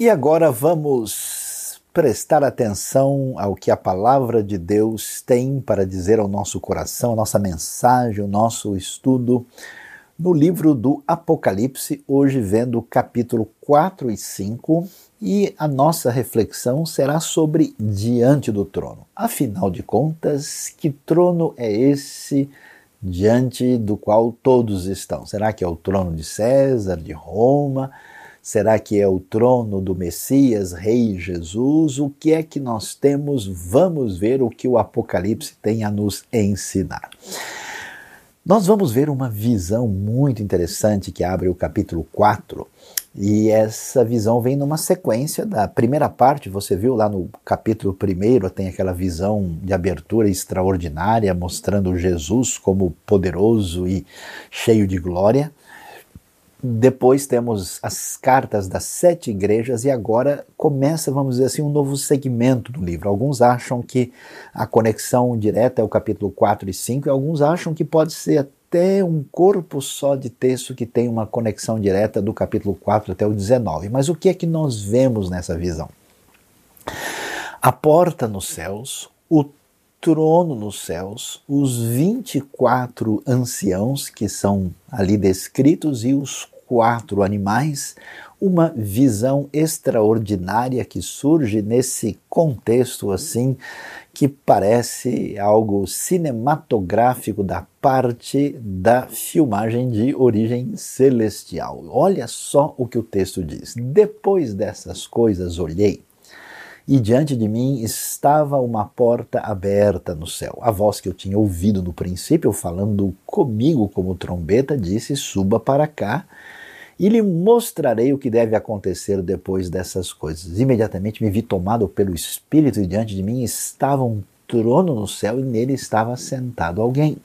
E agora vamos prestar atenção ao que a palavra de Deus tem para dizer ao nosso coração, a nossa mensagem, o nosso estudo no livro do Apocalipse, hoje vendo o capítulo 4 e 5, e a nossa reflexão será sobre diante do trono. Afinal de contas, que trono é esse diante do qual todos estão? Será que é o trono de César, de Roma? Será que é o trono do Messias, Rei Jesus? O que é que nós temos? Vamos ver o que o Apocalipse tem a nos ensinar. Nós vamos ver uma visão muito interessante que abre o capítulo 4. E essa visão vem numa sequência da primeira parte, você viu lá no capítulo 1, tem aquela visão de abertura extraordinária, mostrando Jesus como poderoso e cheio de glória. Depois temos as cartas das sete igrejas e agora começa, vamos dizer assim, um novo segmento do livro. Alguns acham que a conexão direta é o capítulo 4 e 5 e alguns acham que pode ser até um corpo só de texto que tem uma conexão direta do capítulo 4 até o 19. Mas o que é que nós vemos nessa visão? A porta nos céus, o trono nos céus, os 24 anciãos que são ali descritos e os quatro animais, uma visão extraordinária que surge nesse contexto assim que parece algo cinematográfico da parte da filmagem de origem celestial. Olha só o que o texto diz. Depois dessas coisas olhei e diante de mim estava uma porta aberta no céu. A voz que eu tinha ouvido no princípio, falando comigo como trombeta, disse: Suba para cá e lhe mostrarei o que deve acontecer depois dessas coisas. Imediatamente me vi tomado pelo Espírito e diante de mim estava um trono no céu e nele estava sentado alguém.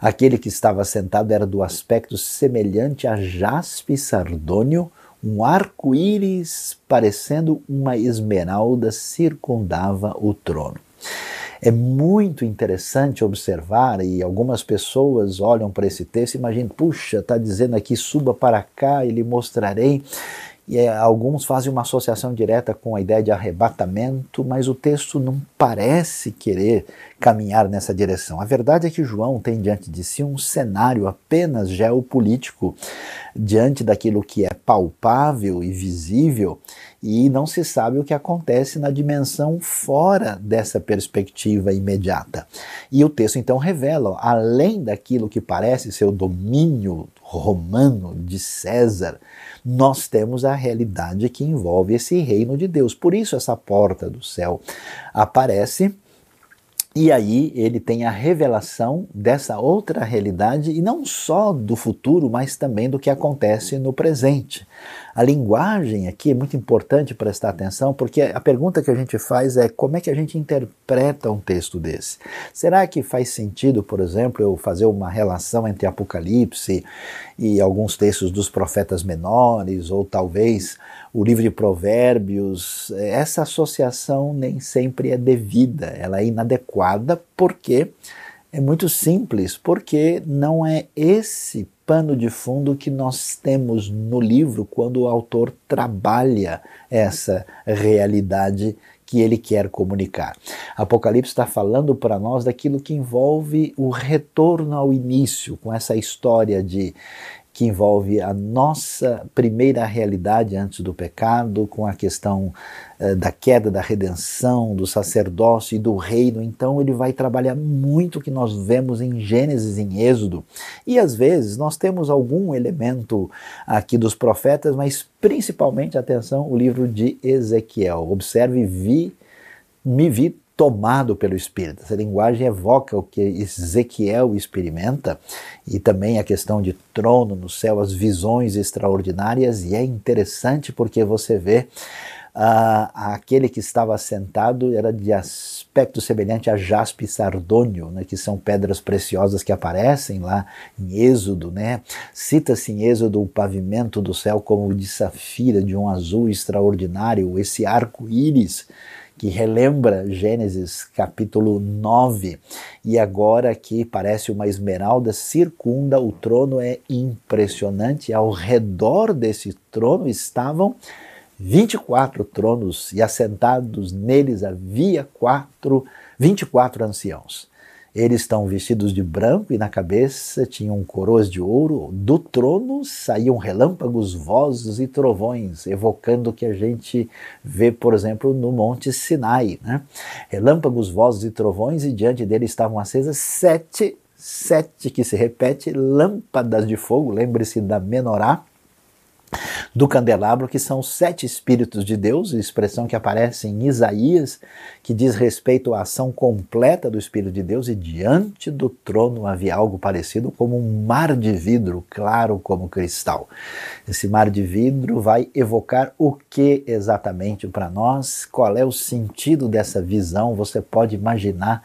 Aquele que estava sentado era do aspecto semelhante a jaspe sardônio, um arco-íris parecendo uma esmeralda circundava o trono. É muito interessante observar, e algumas pessoas olham para esse texto e imaginam, puxa, está dizendo aqui, suba para cá e lhe mostrarei. E é, alguns fazem uma associação direta com a ideia de arrebatamento, mas o texto não parece querer caminhar nessa direção. A verdade é que João tem diante de si um cenário apenas geopolítico, diante daquilo que é palpável e visível, e não se sabe o que acontece na dimensão fora dessa perspectiva imediata. E o texto então revela, além daquilo que parece ser o domínio romano de César, nós temos a realidade que envolve esse reino de Deus. Por isso, essa porta do céu aparece. E aí ele tem a revelação dessa outra realidade, e não só do futuro, mas também do que acontece no presente. A linguagem aqui é muito importante prestar atenção, porque a pergunta que a gente faz é como é que a gente interpreta um texto desse? Será que faz sentido, por exemplo, eu fazer uma relação entre Apocalipse e alguns textos dos profetas menores, ou talvez o livro de Provérbios? Essa associação nem sempre é devida, ela é inadequada, porque é muito simples, porque não é esse pano de fundo que nós temos no livro quando o autor trabalha essa realidade que ele quer comunicar. Apocalipse está falando para nós daquilo que envolve o retorno ao início, com essa história de que envolve a nossa primeira realidade antes do pecado, com a questão eh, da queda, da redenção, do sacerdócio e do reino. Então ele vai trabalhar muito o que nós vemos em Gênesis, em Êxodo. E às vezes nós temos algum elemento aqui dos profetas, mas principalmente, atenção, o livro de Ezequiel. Observe, vi, me vi tomado pelo Espírito. Essa linguagem evoca o que Ezequiel experimenta e também a questão de trono no céu, as visões extraordinárias, e é interessante porque você vê uh, aquele que estava sentado era de aspecto semelhante a jaspe sardônio, né, que são pedras preciosas que aparecem lá em Êxodo. Né? Cita-se em Êxodo o pavimento do céu como de safira, de um azul extraordinário, esse arco-íris que relembra Gênesis capítulo 9. E agora que parece uma esmeralda, circunda o trono, é impressionante. Ao redor desse trono estavam 24 tronos e assentados neles havia quatro, 24 anciãos. Eles estão vestidos de branco e na cabeça tinham coroas de ouro. Do trono saíam relâmpagos, vozes e trovões, evocando o que a gente vê, por exemplo, no Monte Sinai. Né? Relâmpagos, vozes e trovões, e diante dele estavam acesas sete, sete que se repete, lâmpadas de fogo. Lembre-se da menorá do candelabro, que são sete Espíritos de Deus, expressão que aparece em Isaías, que diz respeito à ação completa do Espírito de Deus, e diante do trono havia algo parecido como um mar de vidro, claro como cristal. Esse mar de vidro vai evocar o que exatamente para nós? Qual é o sentido dessa visão? Você pode imaginar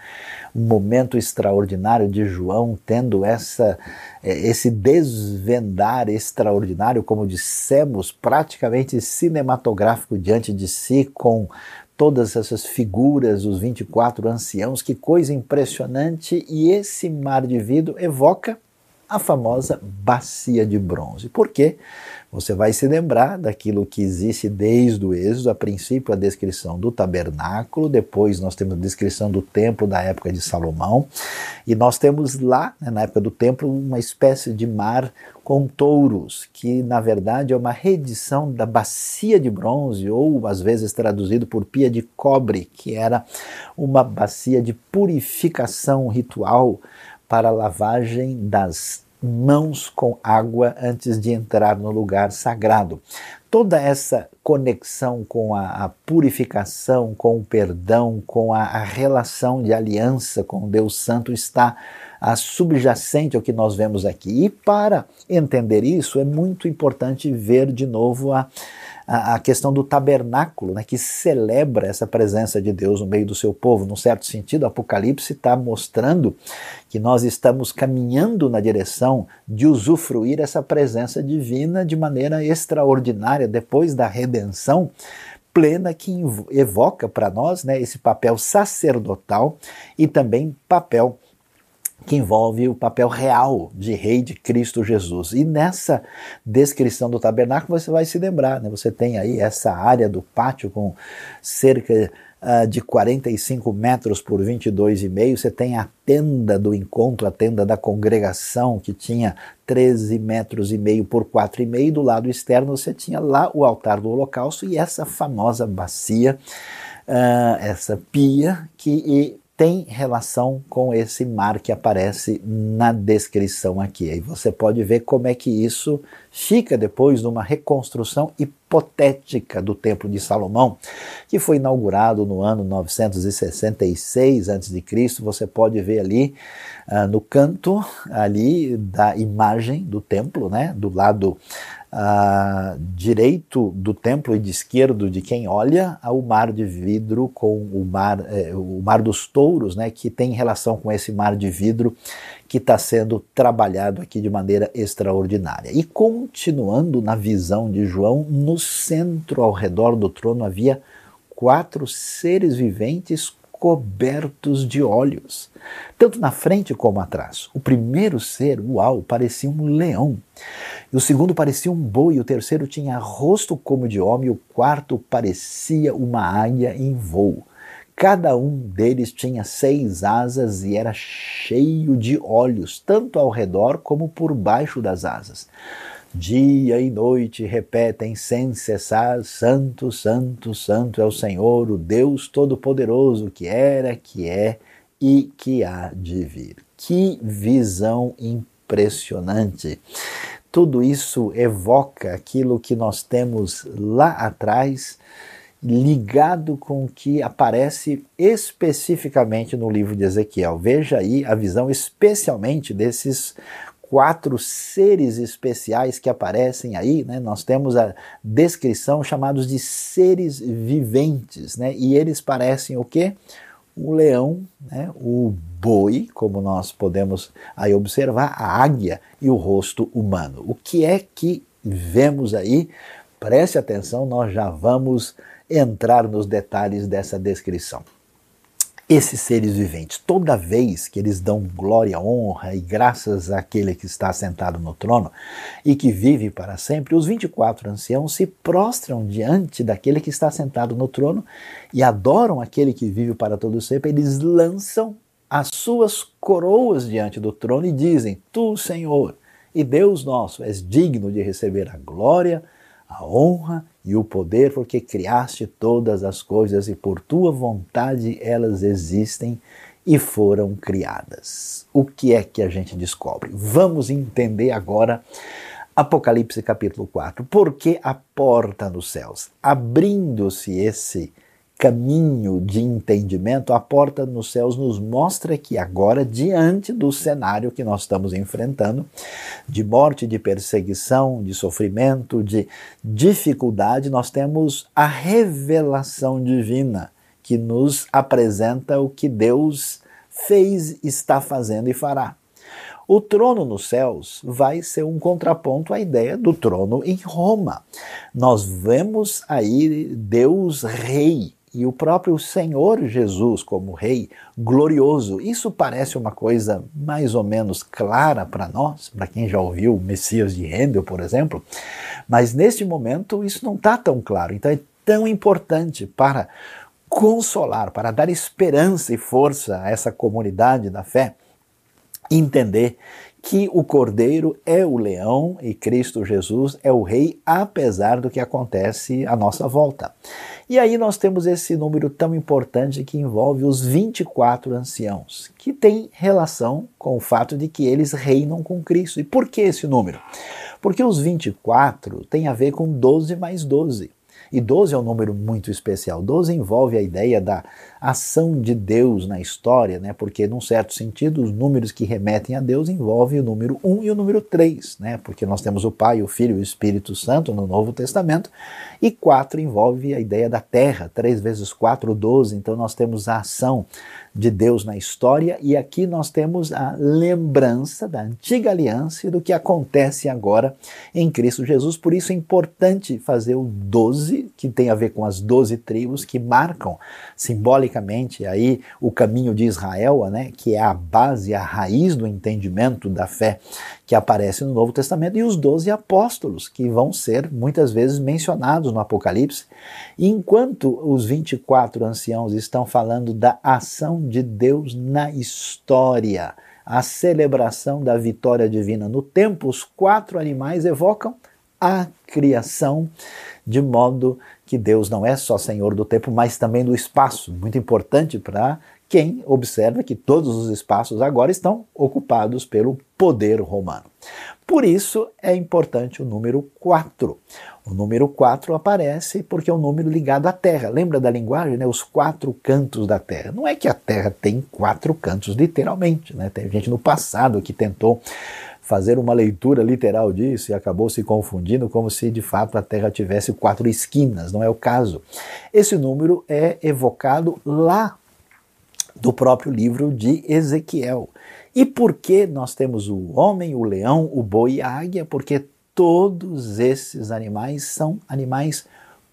momento extraordinário de João tendo essa é, esse desvendar extraordinário, como dissemos, praticamente cinematográfico diante de si, com todas essas figuras, os 24 anciãos, que coisa impressionante! E esse mar de vidro evoca a famosa bacia de bronze. Por quê? Você vai se lembrar daquilo que existe desde o Êxodo, a princípio a descrição do tabernáculo, depois nós temos a descrição do templo da época de Salomão, e nós temos lá, né, na época do templo, uma espécie de mar com touros, que na verdade é uma reedição da bacia de bronze, ou às vezes traduzido por pia de cobre, que era uma bacia de purificação ritual para a lavagem das mãos com água antes de entrar no lugar sagrado. Toda essa conexão com a, a purificação, com o perdão, com a, a, relação de aliança com Deus Santo está subjacente ao que nós vemos aqui. E para entender isso, é muito importante ver de novo a, a, questão do tabernáculo, né, que celebra essa presença de Deus no meio do seu povo. Num certo sentido, o Apocalipse está mostrando que nós estamos caminhando na direção de usufruir essa presença divina de maneira extraordinária depois da redenção plena que evoca para nós né, esse papel sacerdotal e também papel que envolve o papel real de rei de Cristo Jesus. E nessa descrição do tabernáculo você vai se lembrar, né? você tem aí essa área do pátio com cerca uh, de 45 metros por 22,5, você tem a tenda do encontro, a tenda da congregação, que tinha 13 metros e meio por 4,5, e do lado externo você tinha lá o altar do holocausto e essa famosa bacia, uh, essa pia que tem relação com esse mar que aparece na descrição aqui. Aí você pode ver como é que isso fica depois numa reconstrução hipotética do Templo de Salomão, que foi inaugurado no ano 966 a.C. Você pode ver ali uh, no canto ali da imagem do templo, né, do lado direito do templo e de esquerdo de quem olha ao mar de vidro com o mar, eh, o mar dos touros, né, que tem relação com esse mar de vidro que está sendo trabalhado aqui de maneira extraordinária. E continuando na visão de João, no centro ao redor do trono havia quatro seres viventes cobertos de olhos, tanto na frente como atrás. O primeiro ser, uau, parecia um leão. E o segundo parecia um boi, o terceiro tinha rosto como de homem, e o quarto parecia uma águia em voo. Cada um deles tinha seis asas e era cheio de olhos, tanto ao redor como por baixo das asas. Dia e noite repetem sem cessar: Santo, Santo, Santo é o Senhor, o Deus Todo-Poderoso, que era, que é e que há de vir. Que visão impressionante! Tudo isso evoca aquilo que nós temos lá atrás, ligado com o que aparece especificamente no livro de Ezequiel. Veja aí a visão, especialmente desses quatro seres especiais que aparecem aí, né? Nós temos a descrição chamados de seres viventes, né? E eles parecem o quê? O leão, né? o boi, como nós podemos aí observar, a águia e o rosto humano. O que é que vemos aí? Preste atenção, nós já vamos entrar nos detalhes dessa descrição. Esses seres viventes, toda vez que eles dão glória, honra e graças àquele que está sentado no trono e que vive para sempre, os 24 anciãos se prostram diante daquele que está sentado no trono e adoram aquele que vive para todo sempre. Eles lançam as suas coroas diante do trono e dizem: Tu, Senhor, e Deus nosso, és digno de receber a glória, a honra e o poder, porque criaste todas as coisas e por tua vontade elas existem e foram criadas. O que é que a gente descobre? Vamos entender agora Apocalipse capítulo 4. Porque a porta nos céus, abrindo-se esse caminho de entendimento, a porta nos céus nos mostra que agora, diante do cenário que nós estamos enfrentando, de morte, de perseguição, de sofrimento, de dificuldade, nós temos a revelação divina que nos apresenta o que Deus fez, está fazendo e fará. O trono nos céus vai ser um contraponto à ideia do trono em Roma. Nós vemos aí Deus rei, e o próprio Senhor Jesus como Rei glorioso. Isso parece uma coisa mais ou menos clara para nós, para quem já ouviu o Messias de Handel, por exemplo, mas neste momento isso não está tão claro. Então é tão importante para consolar, para dar esperança e força a essa comunidade da fé, entender que o Cordeiro é o leão e Cristo Jesus é o rei, apesar do que acontece à nossa volta. E aí nós temos esse número tão importante que envolve os 24 anciãos, que tem relação com o fato de que eles reinam com Cristo. E por que esse número? Porque os 24 tem a ver com 12 mais 12. E 12 é um número muito especial. 12 envolve a ideia da ação de Deus na história, né? porque, num certo sentido, os números que remetem a Deus envolvem o número 1 e o número 3, né? porque nós temos o Pai, o Filho e o Espírito Santo no Novo Testamento, e 4 envolve a ideia da terra, 3 vezes 4, 12, então nós temos a ação de Deus na história, e aqui nós temos a lembrança da antiga aliança e do que acontece agora em Cristo Jesus. Por isso é importante fazer o 12, que tem a ver com as 12 tribos que marcam simbolicamente aí o caminho de Israel, né, que é a base, a raiz do entendimento da fé que aparece no Novo Testamento, e os 12 apóstolos, que vão ser muitas vezes mencionados no Apocalipse. Enquanto os 24 anciãos estão falando da ação de Deus na história, a celebração da vitória divina no tempo, os quatro animais evocam a criação, de modo que Deus não é só Senhor do tempo, mas também do espaço. Muito importante para quem observa que todos os espaços agora estão ocupados pelo poder romano. Por isso é importante o número 4. O número 4 aparece porque é um número ligado à Terra. Lembra da linguagem, né? Os quatro cantos da Terra. Não é que a Terra tem quatro cantos, literalmente. Né? Tem gente no passado que tentou fazer uma leitura literal disso e acabou se confundindo como se de fato a Terra tivesse quatro esquinas. Não é o caso. Esse número é evocado lá do próprio livro de Ezequiel. E por que nós temos o homem, o leão, o boi e a águia? Porque todos esses animais são animais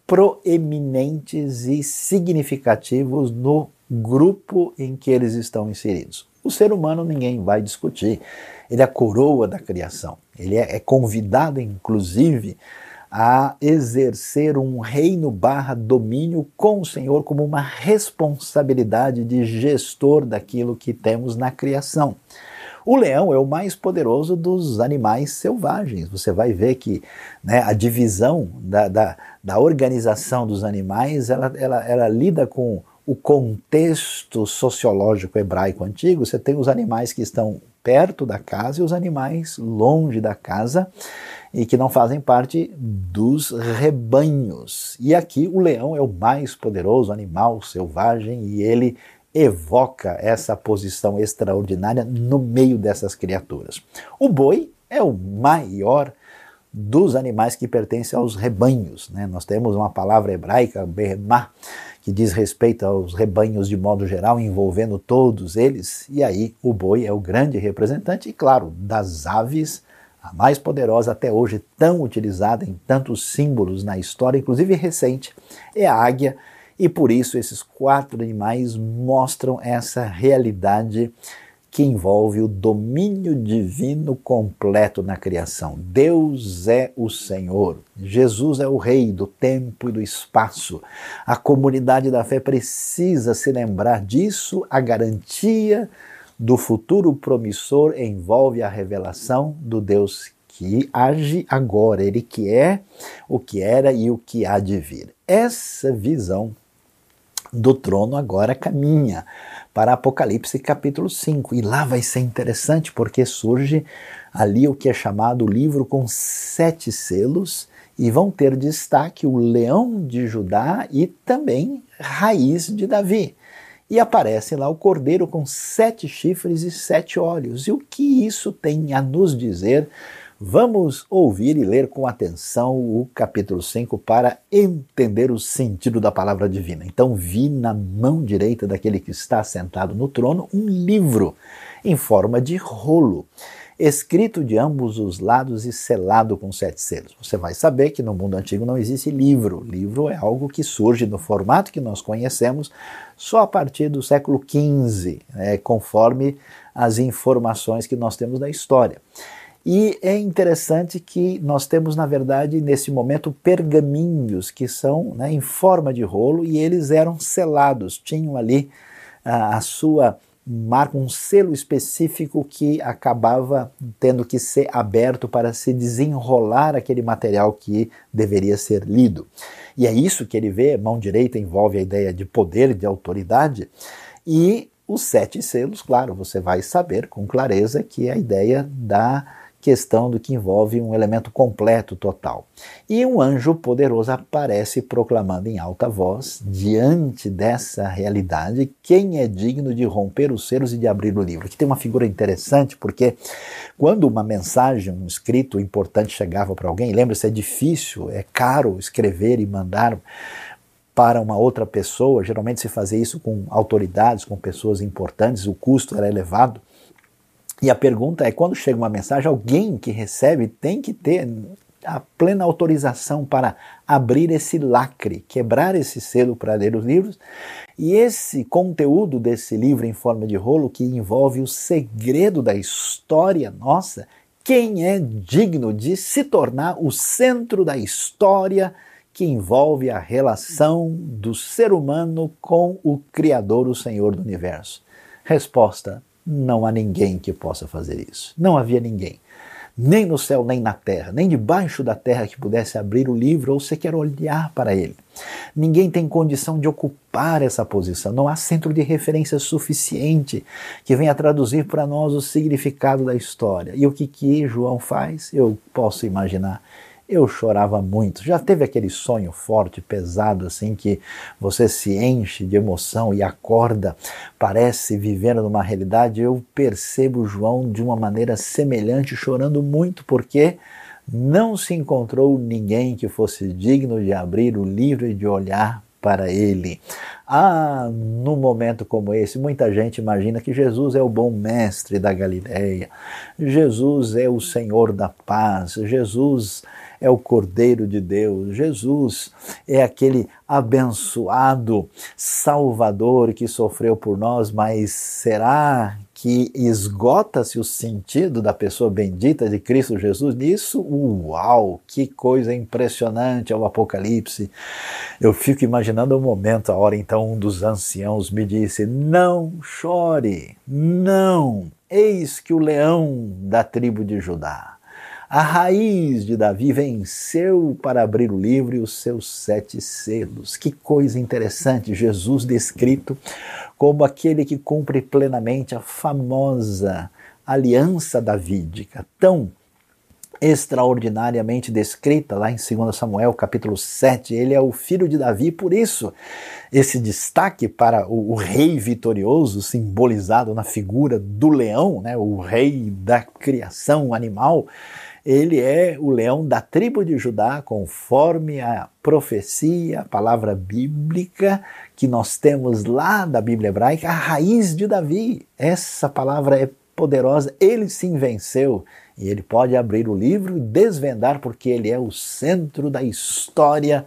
proeminentes e significativos no grupo em que eles estão inseridos. O ser humano ninguém vai discutir, ele é a coroa da criação, ele é, é convidado, inclusive, a exercer um reino barra domínio com o Senhor como uma responsabilidade de gestor daquilo que temos na criação. O leão é o mais poderoso dos animais selvagens. Você vai ver que né, a divisão da, da, da, organização dos animais ela, ela, ela lida com o contexto sociológico hebraico antigo. Você tem os animais que estão perto da casa e os animais longe da casa e que não fazem parte dos rebanhos. E aqui o leão é o mais poderoso animal selvagem e ele evoca essa posição extraordinária no meio dessas criaturas. O boi é o maior dos animais que pertencem aos rebanhos. Né? Nós temos uma palavra hebraica, behemah, que diz respeito aos rebanhos de modo geral, envolvendo todos eles, e aí o boi é o grande representante, e claro, das aves a mais poderosa até hoje, tão utilizada em tantos símbolos na história, inclusive recente, é a águia. E por isso esses quatro animais mostram essa realidade que envolve o domínio divino completo na criação. Deus é o Senhor, Jesus é o Rei do tempo e do espaço. A comunidade da fé precisa se lembrar disso, a garantia do futuro promissor envolve a revelação do Deus que age agora, ele que é o que era e o que há de vir. Essa visão do trono agora caminha para Apocalipse capítulo 5. E lá vai ser interessante porque surge ali o que é chamado o livro com sete selos e vão ter destaque o leão de Judá e também raiz de Davi. E aparece lá o cordeiro com sete chifres e sete olhos. E o que isso tem a nos dizer Vamos ouvir e ler com atenção o capítulo 5 para entender o sentido da palavra divina. Então, vi na mão direita daquele que está sentado no trono um livro em forma de rolo, escrito de ambos os lados e selado com sete selos. Você vai saber que no mundo antigo não existe livro. Livro é algo que surge no formato que nós conhecemos só a partir do século XV, né, conforme as informações que nós temos da história. E é interessante que nós temos, na verdade, nesse momento, pergaminhos que são né, em forma de rolo e eles eram selados, tinham ali a, a sua marca, um selo específico que acabava tendo que ser aberto para se desenrolar aquele material que deveria ser lido. E é isso que ele vê, mão direita envolve a ideia de poder, de autoridade, e os sete selos, claro, você vai saber com clareza que é a ideia da questão do que envolve um elemento completo, total. E um anjo poderoso aparece proclamando em alta voz, diante dessa realidade, quem é digno de romper os selos e de abrir o livro. Aqui tem uma figura interessante, porque quando uma mensagem, um escrito importante chegava para alguém, lembra-se, é difícil, é caro escrever e mandar para uma outra pessoa, geralmente se fazia isso com autoridades, com pessoas importantes, o custo era elevado. E a pergunta é: quando chega uma mensagem, alguém que recebe tem que ter a plena autorização para abrir esse lacre, quebrar esse selo para ler os livros. E esse conteúdo desse livro em forma de rolo, que envolve o segredo da história nossa, quem é digno de se tornar o centro da história que envolve a relação do ser humano com o Criador, o Senhor do universo? Resposta: não há ninguém que possa fazer isso. Não havia ninguém. Nem no céu, nem na terra, nem debaixo da terra que pudesse abrir o livro ou sequer olhar para ele. Ninguém tem condição de ocupar essa posição. Não há centro de referência suficiente que venha traduzir para nós o significado da história. E o que, que João faz? Eu posso imaginar eu chorava muito. Já teve aquele sonho forte, pesado, assim, que você se enche de emoção e acorda, parece vivendo numa realidade. Eu percebo João de uma maneira semelhante, chorando muito, porque não se encontrou ninguém que fosse digno de abrir o livro e de olhar para ele. Ah, num momento como esse, muita gente imagina que Jesus é o bom mestre da Galileia, Jesus é o Senhor da paz, Jesus é o Cordeiro de Deus, Jesus é aquele abençoado Salvador que sofreu por nós, mas será que esgota-se o sentido da pessoa bendita de Cristo Jesus nisso? Uau, que coisa impressionante é o Apocalipse. Eu fico imaginando o momento, a hora então um dos anciãos me disse: Não chore, não, eis que o leão da tribo de Judá a raiz de Davi venceu para abrir o livro e os seus sete selos. Que coisa interessante! Jesus descrito como aquele que cumpre plenamente a famosa aliança davídica, tão extraordinariamente descrita lá em 2 Samuel capítulo 7. Ele é o filho de Davi, por isso esse destaque para o, o, rei vitorioso, simbolizado na figura do leão, né, o rei da criação animal, ele é o leão da tribo de Judá, conforme a profecia, a palavra bíblica que nós temos lá da Bíblia hebraica, a raiz de Davi. Essa palavra é poderosa, ele sim venceu e ele pode abrir o livro e desvendar, porque ele é o centro da história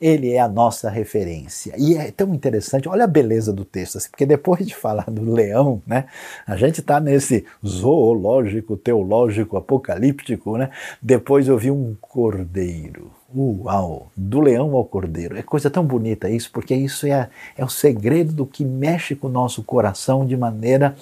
ele é a nossa referência. E é tão interessante, olha a beleza do texto, assim, porque depois de falar do leão, né, a gente está nesse zoológico, teológico, apocalíptico, né? Depois eu vi um cordeiro. Uau! Do leão ao cordeiro. É coisa tão bonita isso, porque isso é, é o segredo do que mexe com o nosso coração de maneira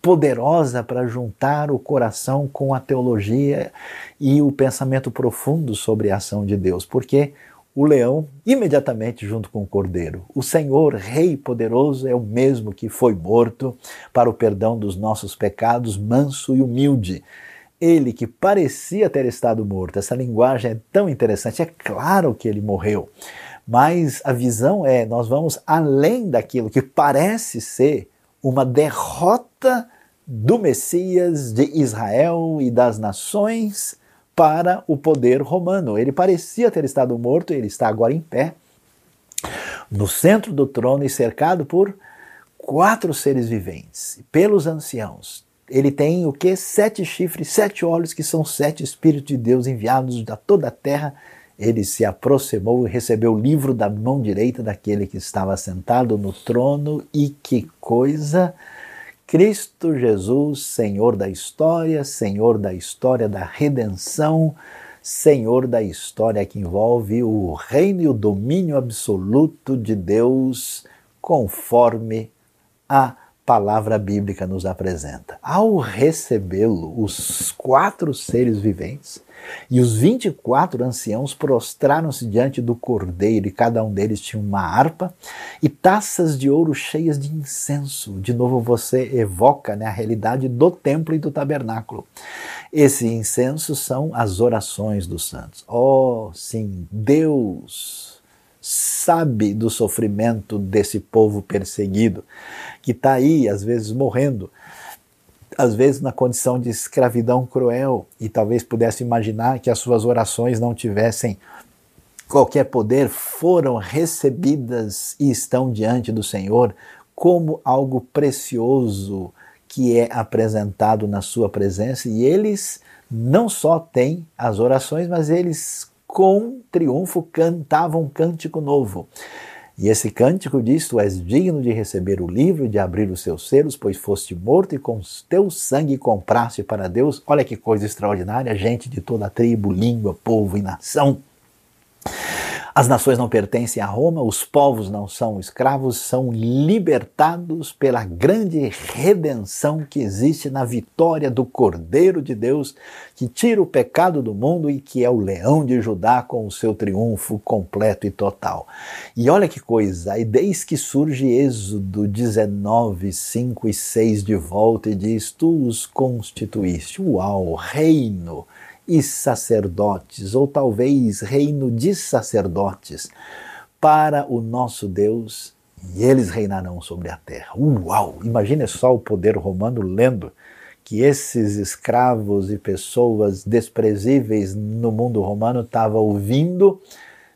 poderosa para juntar o coração com a teologia e o pensamento profundo sobre a ação de Deus. Porque o leão imediatamente junto com o cordeiro. O Senhor, Rei poderoso, é o mesmo que foi morto para o perdão dos nossos pecados, manso e humilde. Ele que parecia ter estado morto. Essa linguagem é tão interessante. É claro que ele morreu, mas a visão é: nós vamos além daquilo que parece ser uma derrota do Messias de Israel e das nações para o poder romano. Ele parecia ter estado morto, ele está agora em pé, no centro do trono e cercado por quatro seres viventes, pelos anciãos. Ele tem o que? Sete chifres, sete olhos, que são sete Espíritos de Deus enviados da toda a terra. Ele se aproximou e recebeu o livro da mão direita daquele que estava sentado no trono, e que coisa! Cristo Jesus, Senhor da história, Senhor da história da redenção, Senhor da história que envolve o reino e o domínio absoluto de Deus, conforme a palavra bíblica nos apresenta. Ao recebê-lo, os quatro seres viventes e os 24 anciãos prostraram-se diante do cordeiro, e cada um deles tinha uma harpa e taças de ouro cheias de incenso. De novo, você evoca né, a realidade do templo e do tabernáculo. Esse incenso são as orações dos santos. Oh, sim, Deus sabe do sofrimento desse povo perseguido, que está aí, às vezes, morrendo às vezes na condição de escravidão cruel, e talvez pudesse imaginar que as suas orações não tivessem qualquer poder, foram recebidas e estão diante do Senhor como algo precioso que é apresentado na sua presença, e eles não só têm as orações, mas eles com triunfo cantavam um cântico novo. E esse cântico diz: Tu és digno de receber o livro e de abrir os seus selos, pois foste morto e com teu sangue compraste para Deus. Olha que coisa extraordinária, gente de toda tribo, língua, povo e nação. As nações não pertencem a Roma, os povos não são escravos, são libertados pela grande redenção que existe na vitória do Cordeiro de Deus, que tira o pecado do mundo e que é o leão de Judá com o seu triunfo completo e total. E olha que coisa, e desde que surge Êxodo 19, 5 e 6 de volta e diz: Tu os constituíste, uau, reino e sacerdotes, ou talvez reino de sacerdotes, para o nosso Deus, e eles reinarão sobre a terra. Uau! Imagine só o poder romano lendo que esses escravos e pessoas desprezíveis no mundo romano estavam ouvindo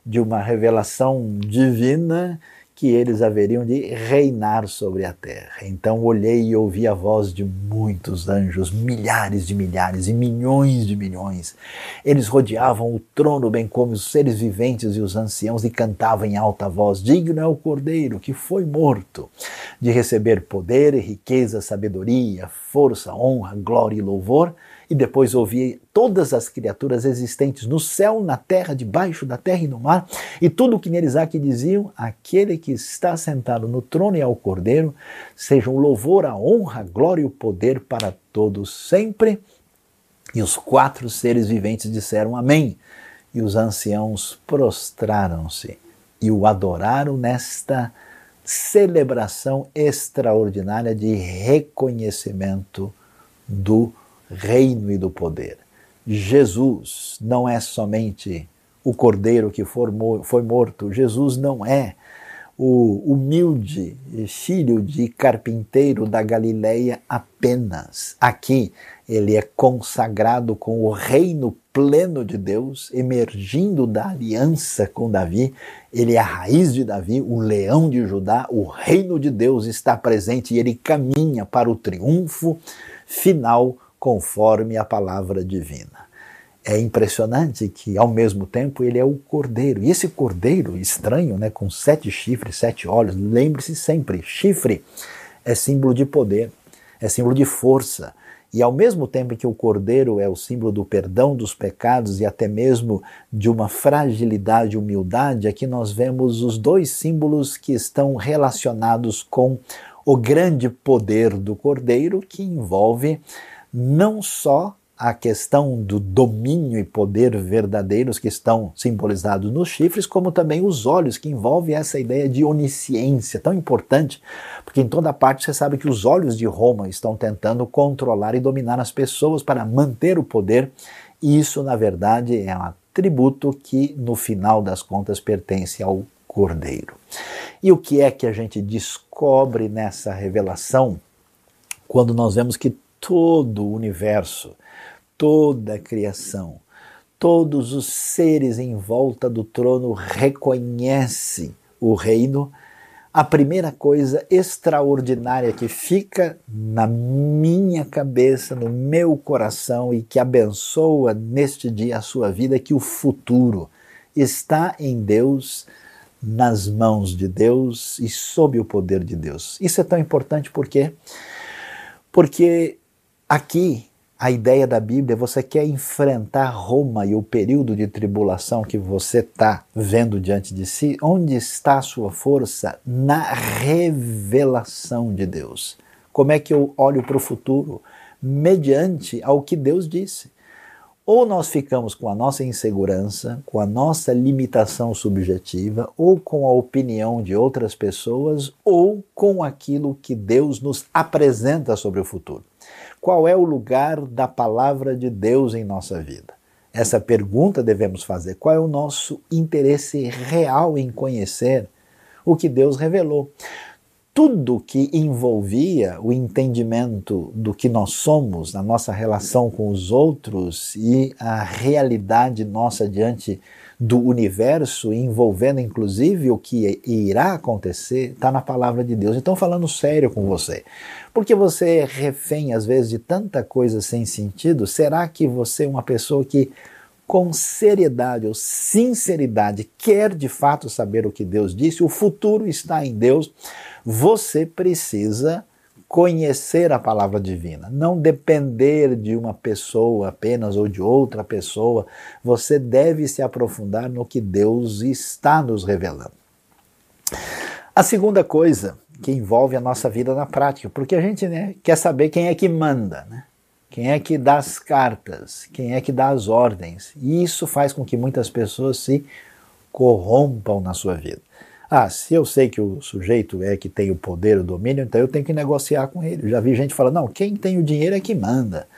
de uma revelação divina que eles haveriam de reinar sobre a terra. Então olhei e ouvi a voz de muitos anjos, milhares de milhares e milhões de milhões. Eles rodeavam o trono, bem como os seres viventes e os anciãos, e cantavam em alta voz: Digno é o cordeiro que foi morto, de receber poder, riqueza, sabedoria, força, honra, glória e louvor e depois ouvi todas as criaturas existentes no céu, na terra, debaixo da terra e no mar, e tudo o que neles há que diziam: aquele que está sentado no trono e ao cordeiro, sejam louvor, a honra, a glória e o poder para todos sempre. E os quatro seres viventes disseram Amém. E os anciãos prostraram-se e o adoraram nesta celebração extraordinária de reconhecimento do reino e do poder. Jesus não é somente o cordeiro que foi morto, Jesus não é o humilde filho de carpinteiro da Galileia apenas. Aqui ele é consagrado com o reino pleno de Deus, emergindo da aliança com Davi. Ele é a raiz de Davi, o leão de Judá, o reino de Deus está presente e ele caminha para o triunfo final conforme a palavra divina. é impressionante que, ao mesmo tempo, ele é o cordeiro. E esse cordeiro estranho, né, com sete chifres, sete olhos, lembre-se sempre: chifre é símbolo de poder, é símbolo de força. E ao mesmo tempo que o cordeiro é o símbolo do perdão dos pecados e até mesmo de uma fragilidade e humildade, aqui nós vemos os dois símbolos que estão relacionados com o grande poder do cordeiro, que envolve não só a questão do domínio e poder verdadeiros que estão simbolizados nos chifres, como também os olhos, que envolve essa ideia de onisciência tão importante, porque em toda parte você sabe que os olhos de Roma estão tentando controlar e dominar as pessoas para manter o poder, e isso, na verdade, é um atributo que, no final das contas, pertence ao Cordeiro. E o que é que a gente descobre nessa revelação quando nós vemos que todo o universo, toda a criação, todos os seres em volta do trono reconhecem o reino, a primeira coisa extraordinária que fica na minha cabeça, no meu coração e que abençoa neste dia a sua vida é que o futuro está em Deus, nas mãos de Deus e sob o poder de Deus. Isso é tão importante porque porque aqui a ideia da Bíblia, você quer enfrentar Roma e o período de tribulação que você está vendo diante de si, onde está a sua força? Na revelação de Deus. Como é que eu olho para o futuro? Mediante ao que Deus disse. Ou nós ficamos com a nossa insegurança, com a nossa limitação subjetiva, ou com a opinião de outras pessoas, ou com aquilo que Deus nos apresenta sobre o futuro qual é o lugar da palavra de Deus em nossa vida? Essa pergunta devemos fazer. Qual é o nosso interesse real em conhecer o que Deus revelou? Tudo que envolvia o entendimento do que nós somos, na nossa relação com os outros e a realidade nossa diante do universo, envolvendo inclusive o que irá acontecer, está na palavra de Deus. Então, falando sério com você, porque você é refém às vezes de tanta coisa sem sentido, será que você é uma pessoa que com seriedade ou sinceridade quer de fato saber o que Deus disse? O futuro está em Deus. Você precisa conhecer a palavra divina, não depender de uma pessoa apenas ou de outra pessoa. Você deve se aprofundar no que Deus está nos revelando. A segunda coisa que envolve a nossa vida na prática, porque a gente né, quer saber quem é que manda, né? quem é que dá as cartas, quem é que dá as ordens. E isso faz com que muitas pessoas se corrompam na sua vida. Ah, se eu sei que o sujeito é que tem o poder, o domínio, então eu tenho que negociar com ele. Eu já vi gente falando, não, quem tem o dinheiro é que manda.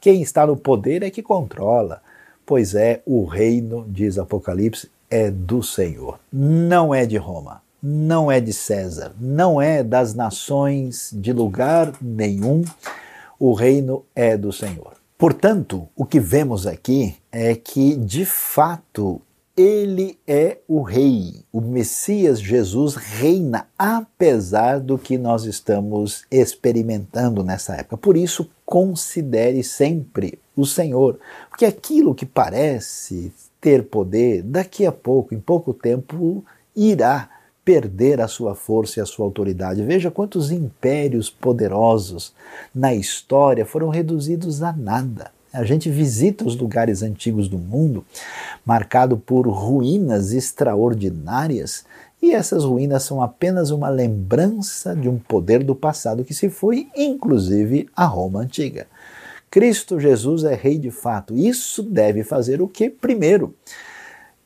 Quem está no poder é que controla. Pois é, o reino, diz Apocalipse, é do Senhor. Não é de Roma, não é de César, não é das nações de lugar nenhum. O reino é do Senhor. Portanto, o que vemos aqui é que, de fato, ele é o rei. O Messias Jesus reina apesar do que nós estamos experimentando nessa época. Por isso, considere sempre o Senhor, porque aquilo que parece ter poder, daqui a pouco, em pouco tempo, irá perder a sua força e a sua autoridade. Veja quantos impérios poderosos na história foram reduzidos a nada. A gente visita os lugares antigos do mundo, marcado por ruínas extraordinárias, e essas ruínas são apenas uma lembrança de um poder do passado que se foi, inclusive a Roma antiga. Cristo Jesus é rei de fato. Isso deve fazer o que? Primeiro,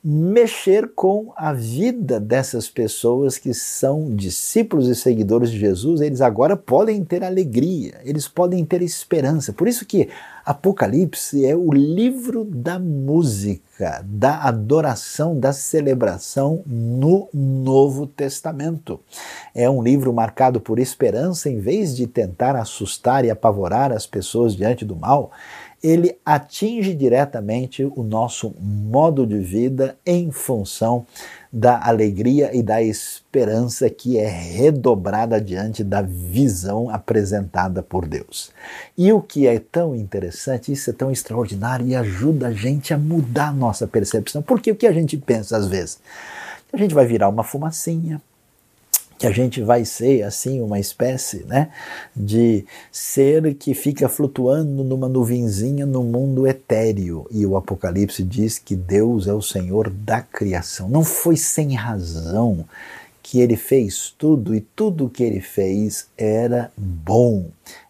mexer com a vida dessas pessoas que são discípulos e seguidores de Jesus, eles agora podem ter alegria, eles podem ter esperança. Por isso que Apocalipse é o livro da música, da adoração, da celebração no Novo Testamento. É um livro marcado por esperança, em vez de tentar assustar e apavorar as pessoas diante do mal ele atinge diretamente o nosso modo de vida em função da alegria e da esperança que é redobrada diante da visão apresentada por Deus. E o que é tão interessante, isso é tão extraordinário e ajuda a gente a mudar a nossa percepção. Porque o que a gente pensa às vezes? A gente vai virar uma fumacinha, que a gente vai ser assim uma espécie né, de ser que fica flutuando numa nuvenzinha no mundo etéreo. E o Apocalipse diz que Deus é o Senhor da criação. Não foi sem razão que ele fez tudo e tudo que ele fez era bom.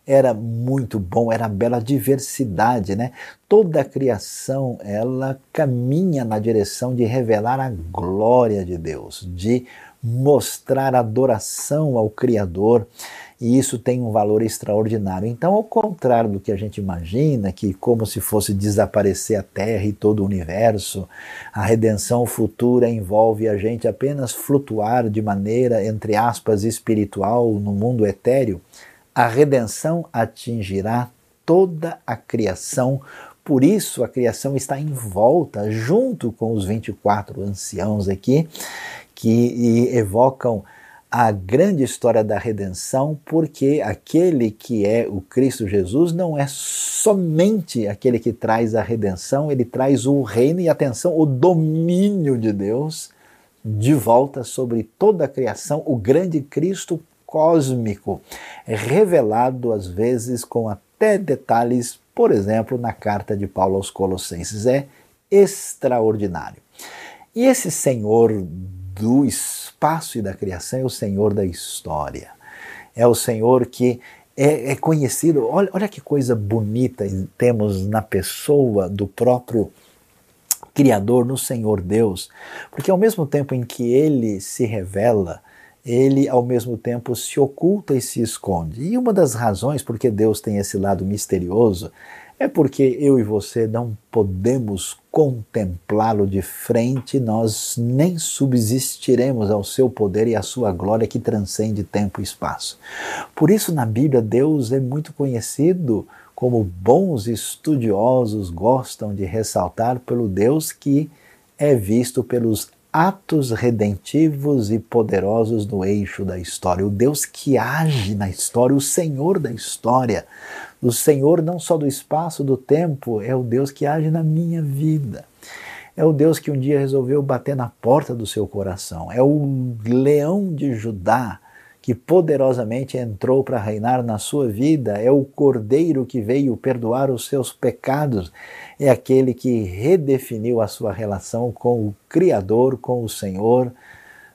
Era muito bom, era bela diversidade, né? Toda a criação, ela caminha na direção de revelar a glória de Deus, de mostrar adoração ao Criador, e isso tem um valor extraordinário. Então, ao contrário do que a gente imagina, que como se fosse desaparecer a Terra e todo o universo, a redenção futura envolve a gente apenas flutuar de maneira, entre aspas, espiritual no mundo etéreo, a redenção atingirá toda a criação por isso a criação está em volta, junto com os 24 anciãos aqui, que evocam a grande história da redenção, porque aquele que é o Cristo Jesus não é somente aquele que traz a redenção, ele traz o reino e atenção, o domínio de Deus de volta sobre toda a criação, o grande Cristo cósmico, revelado às vezes com até detalhes, por exemplo, na carta de Paulo aos Colossenses. É extraordinário. E esse Senhor do espaço e da criação, é o Senhor da história. É o Senhor que é, é conhecido. Olha, olha que coisa bonita temos na pessoa do próprio Criador, no Senhor Deus, porque ao mesmo tempo em que ele se revela, ele ao mesmo tempo se oculta e se esconde. E uma das razões porque Deus tem esse lado misterioso é porque eu e você não podemos contemplá-lo de frente, nós nem subsistiremos ao seu poder e à sua glória que transcende tempo e espaço. Por isso, na Bíblia, Deus é muito conhecido como bons estudiosos gostam de ressaltar pelo Deus que é visto pelos atos redentivos e poderosos no eixo da história, o Deus que age na história, o Senhor da história. O Senhor não só do espaço, do tempo, é o Deus que age na minha vida. É o Deus que um dia resolveu bater na porta do seu coração. É o leão de Judá que poderosamente entrou para reinar na sua vida, é o cordeiro que veio perdoar os seus pecados, é aquele que redefiniu a sua relação com o Criador, com o Senhor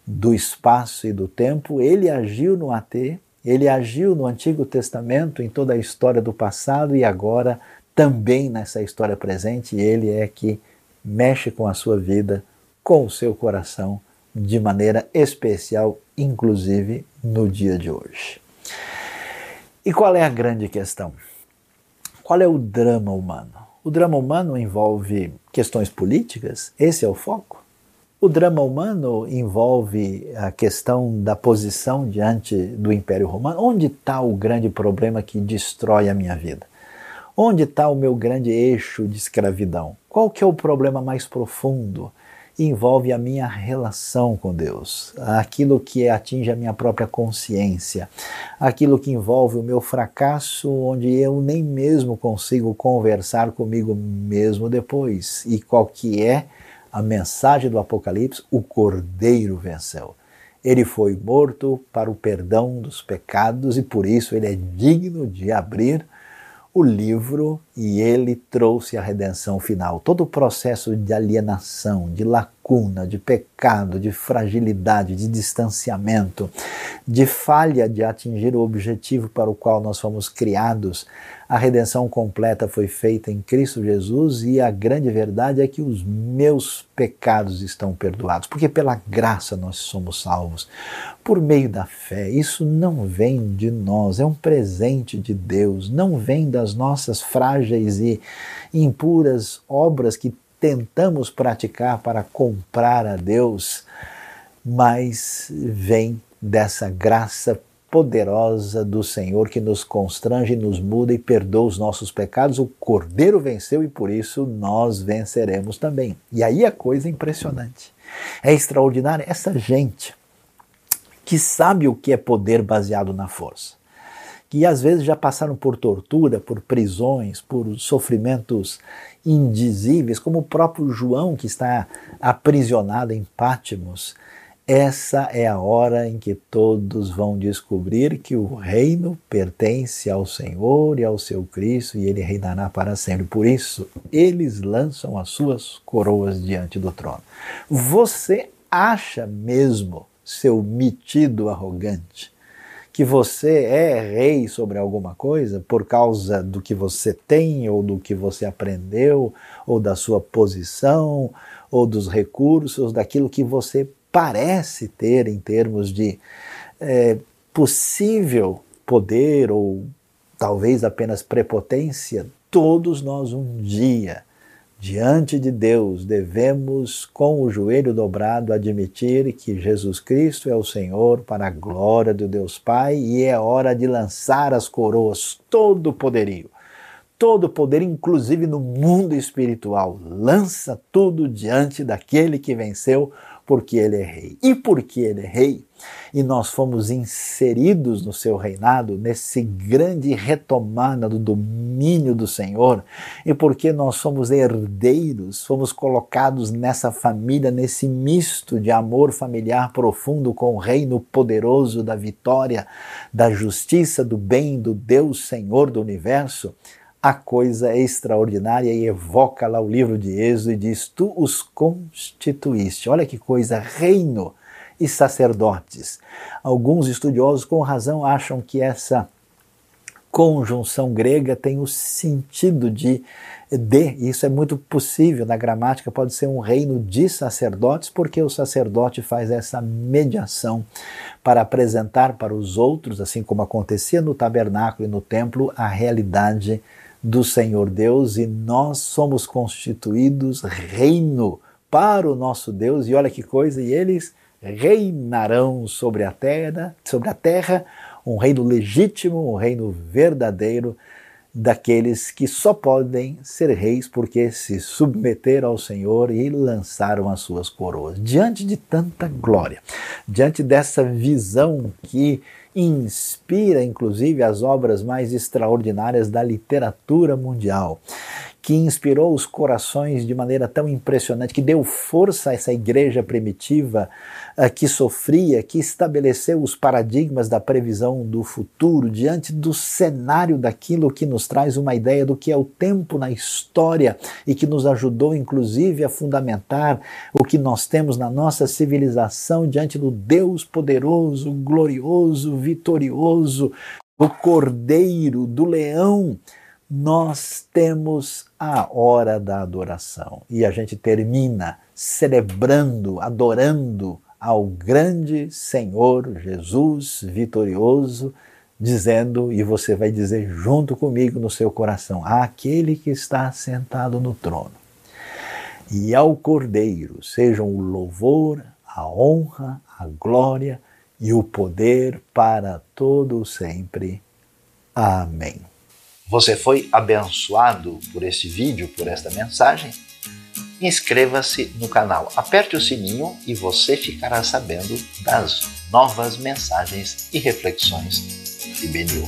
do espaço e do tempo. Ele agiu no AT, ele agiu no Antigo Testamento, em toda a história do passado e agora também nessa história presente, ele é que mexe com a sua vida, com o seu coração de maneira especial, inclusive no dia de hoje. E qual é a grande questão? Qual é o drama humano? O drama humano envolve questões políticas? Esse é o foco? O drama humano envolve a questão da posição diante do Império Romano. Onde está o grande problema que destrói a minha vida? Onde está o meu grande eixo de escravidão? Qual que é o problema mais profundo? envolve a minha relação com Deus, aquilo que atinge a minha própria consciência, aquilo que envolve o meu fracasso, onde eu nem mesmo consigo conversar comigo mesmo depois. E qual que é a mensagem do Apocalipse? O Cordeiro venceu. Ele foi morto para o perdão dos pecados e por isso ele é digno de abrir o livro e ele trouxe a redenção final. Todo o processo de alienação, de lacuna, de pecado, de fragilidade, de distanciamento, de falha de atingir o objetivo para o qual nós fomos criados, a redenção completa foi feita em Cristo Jesus e a grande verdade é que os meus pecados estão perdoados, porque pela graça nós somos salvos, por meio da fé. Isso não vem de nós, é um presente de Deus, não vem das nossas frágeis e impuras obras que tentamos praticar para comprar a Deus, mas vem dessa graça poderosa do Senhor que nos constrange, nos muda e perdoa os nossos pecados. O Cordeiro venceu e por isso nós venceremos também. E aí a coisa é impressionante. É extraordinária essa gente que sabe o que é poder baseado na força. Que às vezes já passaram por tortura, por prisões, por sofrimentos indizíveis, como o próprio João que está aprisionado em Pátimos essa é a hora em que todos vão descobrir que o reino pertence ao Senhor e ao seu Cristo e ele reinará para sempre. Por isso, eles lançam as suas coroas diante do trono. Você acha mesmo, seu metido arrogante, que você é rei sobre alguma coisa por causa do que você tem, ou do que você aprendeu, ou da sua posição, ou dos recursos, daquilo que você parece ter em termos de é, possível poder ou talvez apenas prepotência, todos nós um dia, diante de Deus, devemos, com o joelho dobrado, admitir que Jesus Cristo é o Senhor para a glória do Deus Pai e é hora de lançar as coroas, todo o poderio. Todo o poder, inclusive no mundo espiritual, lança tudo diante daquele que venceu porque ele é rei. E porque ele é rei, e nós fomos inseridos no seu reinado, nesse grande retomada do domínio do Senhor, e porque nós somos herdeiros, fomos colocados nessa família, nesse misto de amor familiar profundo com o reino poderoso da vitória, da justiça, do bem, do Deus Senhor do universo, a coisa é extraordinária e evoca lá o livro de Êxodo e diz: Tu os constituíste. Olha que coisa, reino e sacerdotes. Alguns estudiosos, com razão, acham que essa conjunção grega tem o sentido de de, isso é muito possível na gramática, pode ser um reino de sacerdotes, porque o sacerdote faz essa mediação para apresentar para os outros, assim como acontecia no tabernáculo e no templo, a realidade do Senhor Deus e nós somos constituídos reino para o nosso Deus. E olha que coisa, e eles reinarão sobre a terra, sobre a terra, um reino legítimo, um reino verdadeiro daqueles que só podem ser reis porque se submeteram ao Senhor e lançaram as suas coroas. Diante de tanta glória, diante dessa visão que inspira inclusive as obras mais extraordinárias da literatura mundial que inspirou os corações de maneira tão impressionante, que deu força a essa igreja primitiva uh, que sofria, que estabeleceu os paradigmas da previsão do futuro diante do cenário daquilo que nos traz uma ideia do que é o tempo na história e que nos ajudou, inclusive, a fundamentar o que nós temos na nossa civilização diante do Deus poderoso, glorioso, vitorioso, do Cordeiro, do Leão nós temos a hora da adoração e a gente termina celebrando, adorando ao grande Senhor Jesus vitorioso, dizendo, e você vai dizer junto comigo no seu coração, aquele que está sentado no trono. E ao Cordeiro sejam o louvor, a honra, a glória e o poder para todo sempre. Amém. Você foi abençoado por esse vídeo, por esta mensagem? Inscreva-se no canal, aperte o sininho e você ficará sabendo das novas mensagens e reflexões de Benil.